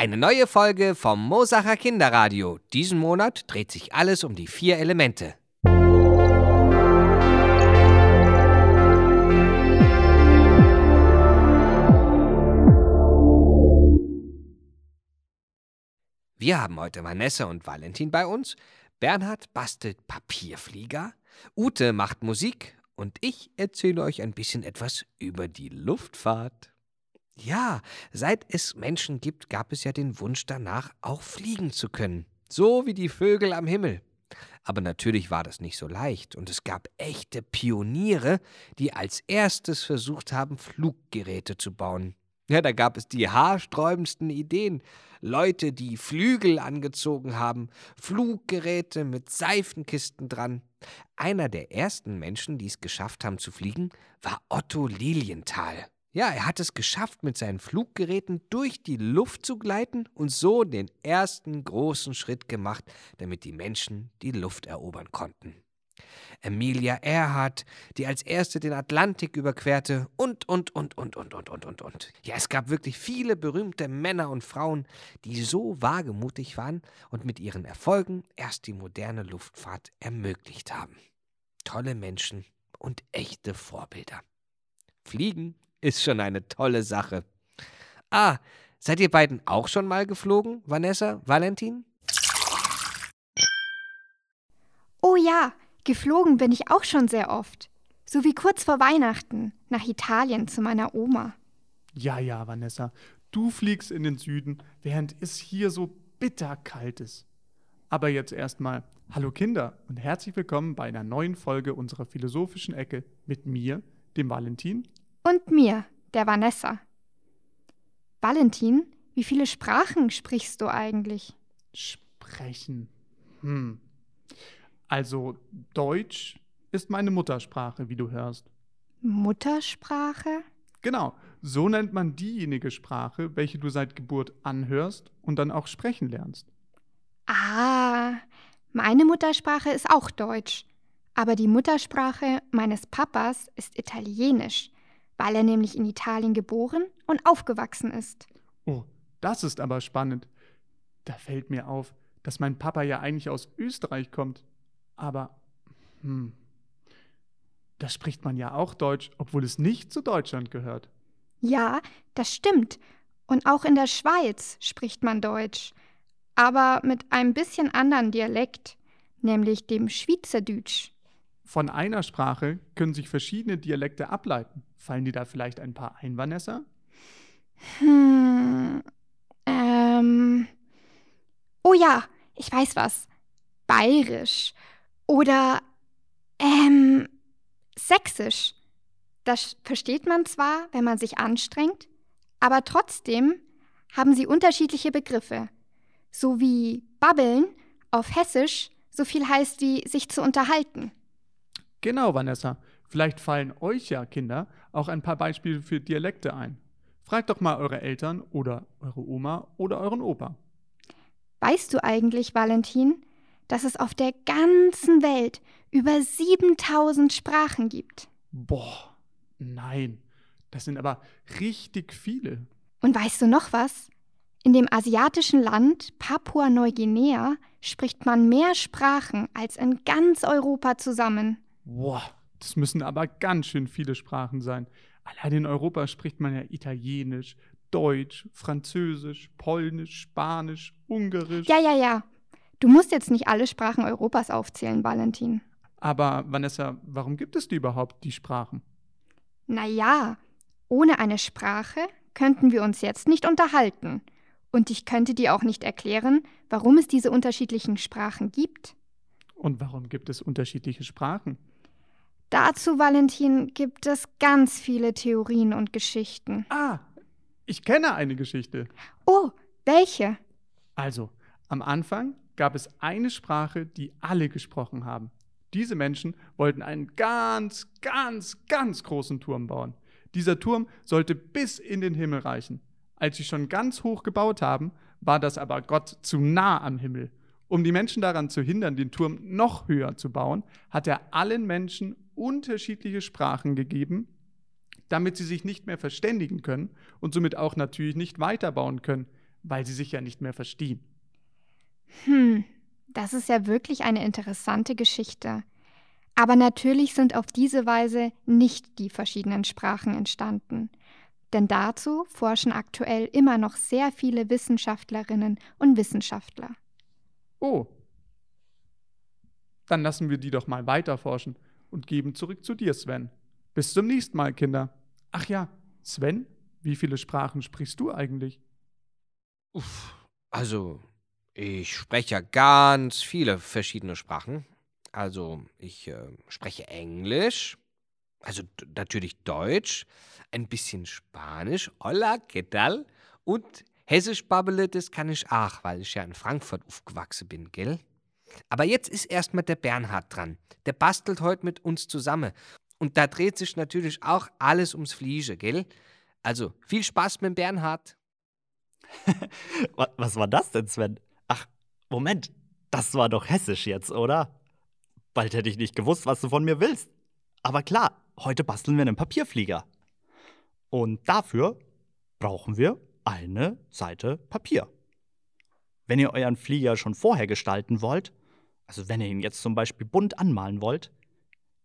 Eine neue Folge vom Mosacher Kinderradio. Diesen Monat dreht sich alles um die vier Elemente. Wir haben heute Vanessa und Valentin bei uns. Bernhard bastelt Papierflieger, Ute macht Musik und ich erzähle euch ein bisschen etwas über die Luftfahrt. Ja, seit es Menschen gibt, gab es ja den Wunsch danach, auch fliegen zu können. So wie die Vögel am Himmel. Aber natürlich war das nicht so leicht und es gab echte Pioniere, die als erstes versucht haben, Fluggeräte zu bauen. Ja, da gab es die haarsträubendsten Ideen. Leute, die Flügel angezogen haben, Fluggeräte mit Seifenkisten dran. Einer der ersten Menschen, die es geschafft haben zu fliegen, war Otto Lilienthal. Ja, er hat es geschafft, mit seinen Fluggeräten durch die Luft zu gleiten und so den ersten großen Schritt gemacht, damit die Menschen die Luft erobern konnten. Emilia Earhart, die als erste den Atlantik überquerte und, und, und, und, und, und, und, und, und. Ja, es gab wirklich viele berühmte Männer und Frauen, die so wagemutig waren und mit ihren Erfolgen erst die moderne Luftfahrt ermöglicht haben. Tolle Menschen und echte Vorbilder. Fliegen ist schon eine tolle Sache. Ah, seid ihr beiden auch schon mal geflogen, Vanessa, Valentin? Oh ja, geflogen bin ich auch schon sehr oft. So wie kurz vor Weihnachten nach Italien zu meiner Oma. Ja, ja, Vanessa, du fliegst in den Süden, während es hier so bitterkalt ist. Aber jetzt erstmal, hallo Kinder und herzlich willkommen bei einer neuen Folge unserer philosophischen Ecke mit mir, dem Valentin und mir, der Vanessa. Valentin, wie viele Sprachen sprichst du eigentlich? Sprechen. Hm. Also Deutsch ist meine Muttersprache, wie du hörst. Muttersprache? Genau, so nennt man diejenige Sprache, welche du seit Geburt anhörst und dann auch sprechen lernst. Ah, meine Muttersprache ist auch Deutsch. Aber die Muttersprache meines Papas ist Italienisch weil er nämlich in Italien geboren und aufgewachsen ist. Oh, das ist aber spannend. Da fällt mir auf, dass mein Papa ja eigentlich aus Österreich kommt. Aber, hm, da spricht man ja auch Deutsch, obwohl es nicht zu Deutschland gehört. Ja, das stimmt. Und auch in der Schweiz spricht man Deutsch. Aber mit einem bisschen anderen Dialekt, nämlich dem Schweizerdeutsch. Von einer Sprache können sich verschiedene Dialekte ableiten. Fallen dir da vielleicht ein paar ein, Vanessa? Hm, ähm. Oh ja, ich weiß was. Bayerisch. Oder, ähm, Sächsisch. Das versteht man zwar, wenn man sich anstrengt, aber trotzdem haben sie unterschiedliche Begriffe. So wie babbeln auf Hessisch so viel heißt wie sich zu unterhalten. Genau, Vanessa. Vielleicht fallen euch ja, Kinder, auch ein paar Beispiele für Dialekte ein. Fragt doch mal eure Eltern oder eure Oma oder euren Opa. Weißt du eigentlich, Valentin, dass es auf der ganzen Welt über 7000 Sprachen gibt? Boah, nein. Das sind aber richtig viele. Und weißt du noch was? In dem asiatischen Land Papua-Neuguinea spricht man mehr Sprachen als in ganz Europa zusammen. Boah, das müssen aber ganz schön viele Sprachen sein. Allein in Europa spricht man ja Italienisch, Deutsch, Französisch, Polnisch, Spanisch, Ungarisch. Ja, ja, ja. Du musst jetzt nicht alle Sprachen Europas aufzählen, Valentin. Aber Vanessa, warum gibt es die überhaupt, die Sprachen? Naja, ohne eine Sprache könnten wir uns jetzt nicht unterhalten. Und ich könnte dir auch nicht erklären, warum es diese unterschiedlichen Sprachen gibt. Und warum gibt es unterschiedliche Sprachen? Dazu, Valentin, gibt es ganz viele Theorien und Geschichten. Ah, ich kenne eine Geschichte. Oh, welche? Also, am Anfang gab es eine Sprache, die alle gesprochen haben. Diese Menschen wollten einen ganz, ganz, ganz großen Turm bauen. Dieser Turm sollte bis in den Himmel reichen. Als sie schon ganz hoch gebaut haben, war das aber Gott zu nah am Himmel. Um die Menschen daran zu hindern, den Turm noch höher zu bauen, hat er allen Menschen unterschiedliche Sprachen gegeben, damit sie sich nicht mehr verständigen können und somit auch natürlich nicht weiterbauen können, weil sie sich ja nicht mehr verstehen. Hm, das ist ja wirklich eine interessante Geschichte. Aber natürlich sind auf diese Weise nicht die verschiedenen Sprachen entstanden. Denn dazu forschen aktuell immer noch sehr viele Wissenschaftlerinnen und Wissenschaftler. Oh. Dann lassen wir die doch mal weiterforschen und geben zurück zu dir, Sven. Bis zum nächsten Mal, Kinder. Ach ja, Sven, wie viele Sprachen sprichst du eigentlich? Uff, also, ich spreche ja ganz viele verschiedene Sprachen. Also, ich äh, spreche Englisch, also natürlich Deutsch, ein bisschen Spanisch, hola, ¿qué tal? Und Hessisch babbele, das kann ich auch, weil ich ja in Frankfurt aufgewachsen bin, gell? Aber jetzt ist erstmal der Bernhard dran. Der bastelt heute mit uns zusammen. Und da dreht sich natürlich auch alles ums Fliege, gell? Also viel Spaß mit dem Bernhard. Was war das denn, Sven? Ach, Moment, das war doch hessisch jetzt, oder? Bald hätte ich nicht gewusst, was du von mir willst. Aber klar, heute basteln wir einen Papierflieger. Und dafür brauchen wir eine Seite Papier. Wenn ihr euren Flieger schon vorher gestalten wollt, also wenn ihr ihn jetzt zum Beispiel bunt anmalen wollt,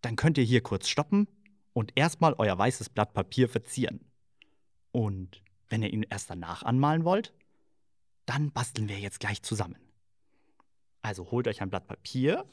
dann könnt ihr hier kurz stoppen und erstmal euer weißes Blatt Papier verzieren. Und wenn ihr ihn erst danach anmalen wollt, dann basteln wir jetzt gleich zusammen. Also holt euch ein Blatt Papier,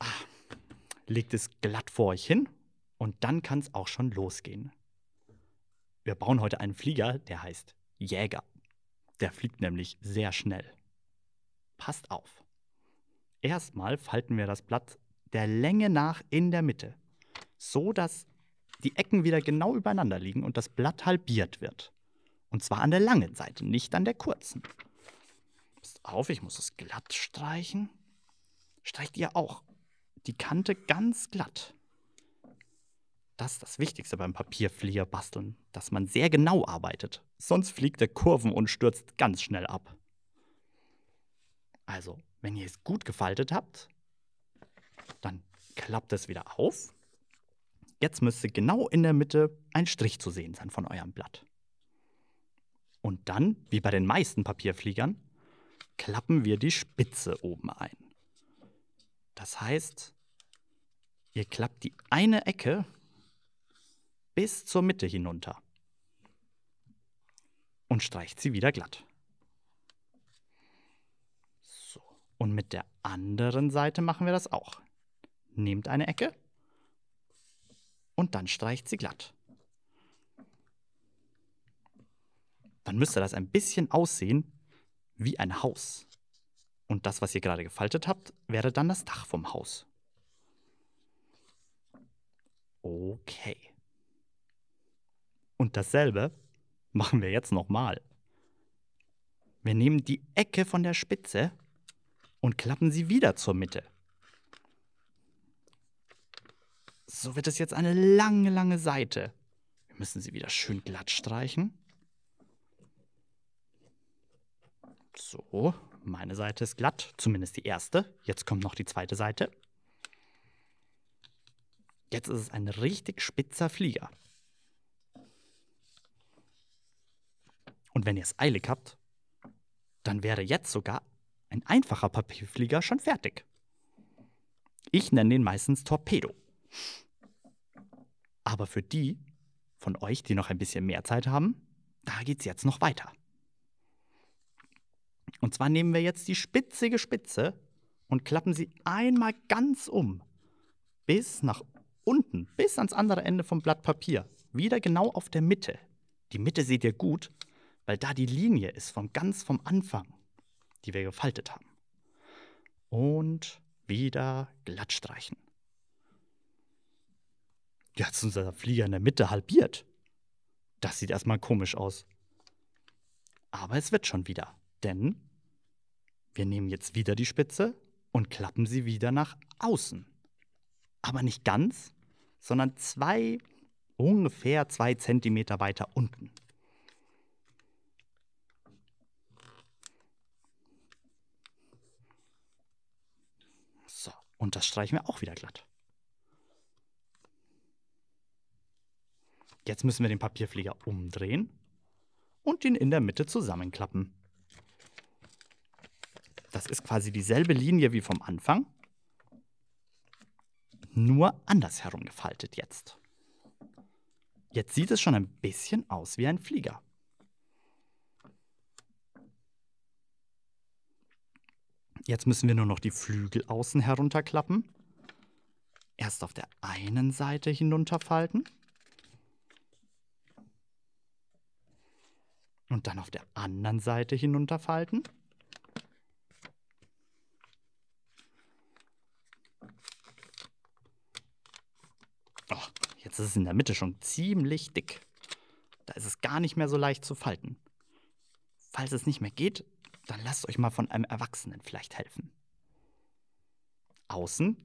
ah, legt es glatt vor euch hin und dann kann es auch schon losgehen. Wir bauen heute einen Flieger, der heißt Jäger. Der fliegt nämlich sehr schnell. Passt auf. Erstmal falten wir das Blatt der Länge nach in der Mitte, so dass die Ecken wieder genau übereinander liegen und das Blatt halbiert wird. Und zwar an der langen Seite, nicht an der kurzen. Passt auf, ich muss es glatt streichen. Streicht ihr auch die Kante ganz glatt. Das ist das Wichtigste beim Papierflieger basteln, dass man sehr genau arbeitet. Sonst fliegt er Kurven und stürzt ganz schnell ab. Also, wenn ihr es gut gefaltet habt, dann klappt es wieder auf. Jetzt müsste genau in der Mitte ein Strich zu sehen sein von eurem Blatt. Und dann, wie bei den meisten Papierfliegern, klappen wir die Spitze oben ein. Das heißt, ihr klappt die eine Ecke bis zur Mitte hinunter und streicht sie wieder glatt. So, und mit der anderen Seite machen wir das auch. Nehmt eine Ecke und dann streicht sie glatt. Dann müsste das ein bisschen aussehen wie ein Haus. Und das, was ihr gerade gefaltet habt, wäre dann das Dach vom Haus. Okay. Und dasselbe machen wir jetzt nochmal. Wir nehmen die Ecke von der Spitze und klappen sie wieder zur Mitte. So wird es jetzt eine lange, lange Seite. Wir müssen sie wieder schön glatt streichen. So, meine Seite ist glatt, zumindest die erste. Jetzt kommt noch die zweite Seite. Jetzt ist es ein richtig spitzer Flieger. Und wenn ihr es eilig habt, dann wäre jetzt sogar ein einfacher Papierflieger schon fertig. Ich nenne den meistens Torpedo. Aber für die von euch, die noch ein bisschen mehr Zeit haben, da geht es jetzt noch weiter. Und zwar nehmen wir jetzt die spitzige Spitze und klappen sie einmal ganz um. Bis nach unten, bis ans andere Ende vom Blatt Papier. Wieder genau auf der Mitte. Die Mitte seht ihr gut, weil da die Linie ist von ganz vom Anfang, die wir gefaltet haben. Und wieder glatt streichen. Jetzt ist unser Flieger in der Mitte halbiert. Das sieht erstmal komisch aus. Aber es wird schon wieder, denn wir nehmen jetzt wieder die Spitze und klappen sie wieder nach außen. Aber nicht ganz, sondern zwei, ungefähr zwei Zentimeter weiter unten. Und das streichen wir auch wieder glatt. Jetzt müssen wir den Papierflieger umdrehen und ihn in der Mitte zusammenklappen. Das ist quasi dieselbe Linie wie vom Anfang, nur andersherum gefaltet jetzt. Jetzt sieht es schon ein bisschen aus wie ein Flieger. Jetzt müssen wir nur noch die Flügel außen herunterklappen. Erst auf der einen Seite hinunterfalten. Und dann auf der anderen Seite hinunterfalten. Oh, jetzt ist es in der Mitte schon ziemlich dick. Da ist es gar nicht mehr so leicht zu falten. Falls es nicht mehr geht, dann lasst euch mal von einem Erwachsenen vielleicht helfen. Außen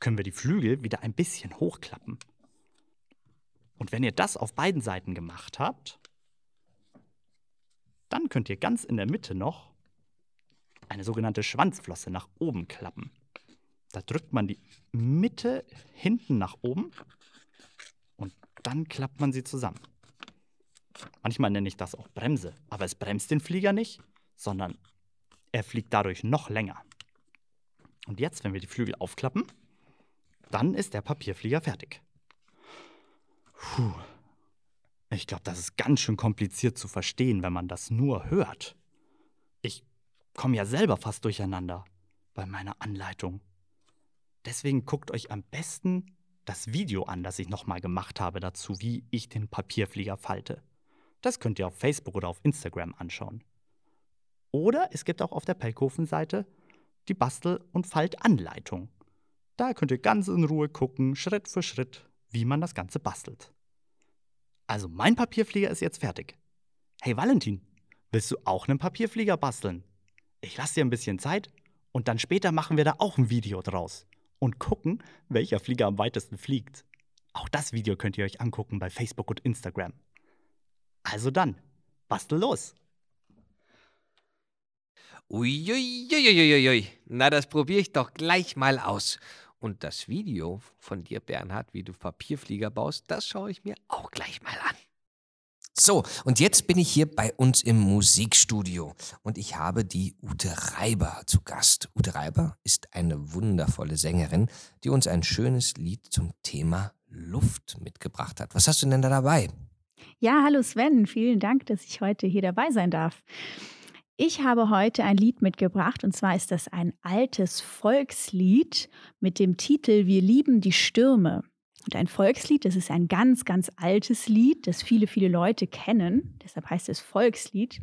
können wir die Flügel wieder ein bisschen hochklappen. Und wenn ihr das auf beiden Seiten gemacht habt, dann könnt ihr ganz in der Mitte noch eine sogenannte Schwanzflosse nach oben klappen. Da drückt man die Mitte hinten nach oben und dann klappt man sie zusammen. Manchmal nenne ich das auch Bremse, aber es bremst den Flieger nicht, sondern er fliegt dadurch noch länger. Und jetzt, wenn wir die Flügel aufklappen, dann ist der Papierflieger fertig. Puh. Ich glaube, das ist ganz schön kompliziert zu verstehen, wenn man das nur hört. Ich komme ja selber fast durcheinander bei meiner Anleitung. Deswegen guckt euch am besten das Video an, das ich nochmal gemacht habe dazu, wie ich den Papierflieger falte. Das könnt ihr auf Facebook oder auf Instagram anschauen. Oder es gibt auch auf der Pelkofen-Seite die Bastel- und Faltanleitung. Da könnt ihr ganz in Ruhe gucken, Schritt für Schritt, wie man das Ganze bastelt. Also mein Papierflieger ist jetzt fertig. Hey Valentin, willst du auch einen Papierflieger basteln? Ich lasse dir ein bisschen Zeit und dann später machen wir da auch ein Video draus und gucken, welcher Flieger am weitesten fliegt. Auch das Video könnt ihr euch angucken bei Facebook und Instagram. Also dann, bastel los! Uiuiuiuiui. Na, das probiere ich doch gleich mal aus. Und das Video von dir, Bernhard, wie du Papierflieger baust, das schaue ich mir auch gleich mal an. So, und jetzt bin ich hier bei uns im Musikstudio und ich habe die Ute Reiber zu Gast. Ute Reiber ist eine wundervolle Sängerin, die uns ein schönes Lied zum Thema Luft mitgebracht hat. Was hast du denn da dabei? Ja, hallo Sven, vielen Dank, dass ich heute hier dabei sein darf. Ich habe heute ein Lied mitgebracht und zwar ist das ein altes Volkslied mit dem Titel Wir lieben die Stürme. Und ein Volkslied, das ist ein ganz, ganz altes Lied, das viele, viele Leute kennen. Deshalb heißt es Volkslied.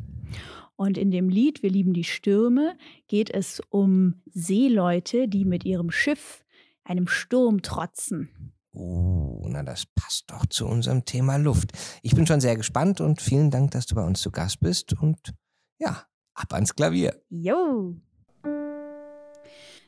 Und in dem Lied Wir lieben die Stürme geht es um Seeleute, die mit ihrem Schiff einem Sturm trotzen. Oh, na das passt doch zu unserem Thema Luft. Ich bin schon sehr gespannt und vielen Dank, dass du bei uns zu Gast bist. Und ja, ab ans Klavier. Jo!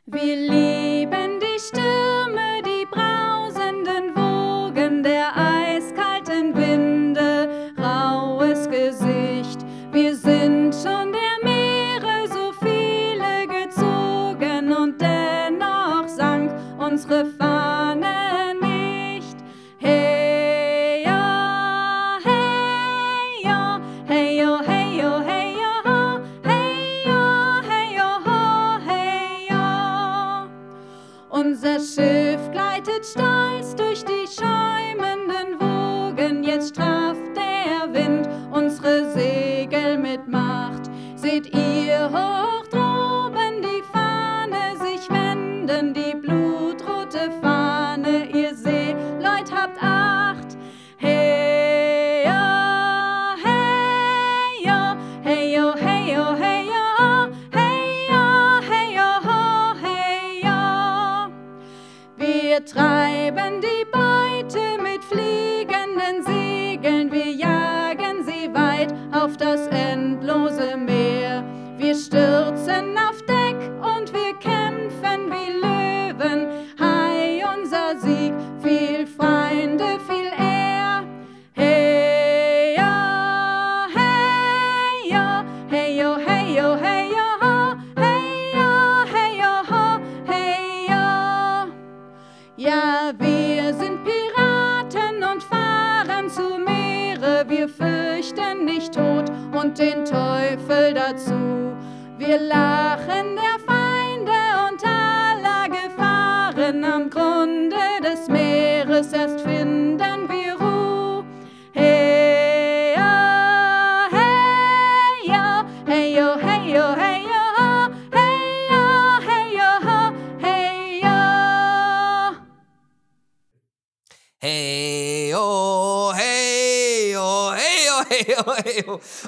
Wir lieben die Stürme, die brausenden Wogen der eiskalten Winde, raues Gesicht. Wir sind schon der Meere so viele gezogen und dennoch sank unsere Fahne Schiff gleitet stolz durch die schäumenden Wogen. Jetzt strafft der Wind unsere Segel mit Macht. Seht ihr hoch Wir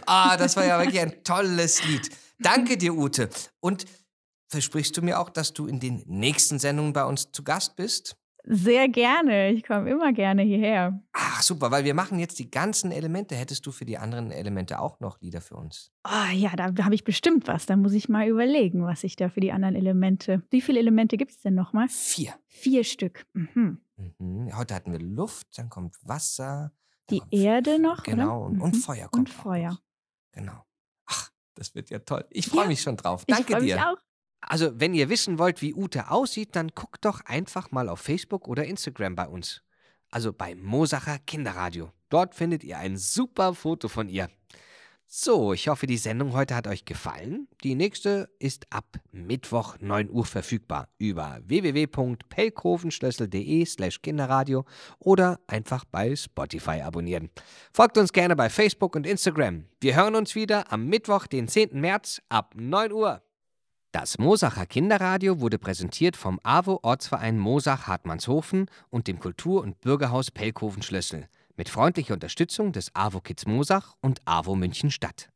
Ah, das war ja wirklich ein tolles Lied. Danke dir, Ute. Und versprichst du mir auch, dass du in den nächsten Sendungen bei uns zu Gast bist? Sehr gerne. Ich komme immer gerne hierher. Ach, super, weil wir machen jetzt die ganzen Elemente. Hättest du für die anderen Elemente auch noch Lieder für uns? Ah ja, da habe ich bestimmt was. Da muss ich mal überlegen, was ich da für die anderen Elemente. Wie viele Elemente gibt es denn nochmal? Vier. Vier Stück. Mhm. Mhm. Heute hatten wir Luft, dann kommt Wasser. Die kommt Erde noch, Genau, oder? und, und Mhm. Feuer kommt Und Feuer. Genau. Ach, das wird ja toll. Ich freue Ja, mich schon drauf. Ich Danke mich dir. auch. Also, wenn ihr wissen wollt, wie Ute aussieht, dann guckt doch einfach mal auf Facebook oder Instagram bei uns. Also bei Mosacher Kinderradio. Dort findet ihr ein super Foto von ihr. So, ich hoffe, die Sendung heute hat euch gefallen. Die nächste ist ab Mittwoch 9 Uhr verfügbar über www.pelkofenschlössel.de slash Kinderradio oder einfach bei Spotify abonnieren. Folgt uns gerne bei Facebook und Instagram. Wir hören uns wieder am Mittwoch, den 10. März ab 9 Uhr. Das Mosacher Kinderradio wurde präsentiert vom AWO Ortsverein Mosach Hartmannshofen und dem Kultur- und Bürgerhaus Schlössel mit freundlicher Unterstützung des AWO Kids Mosach und AWO München Stadt.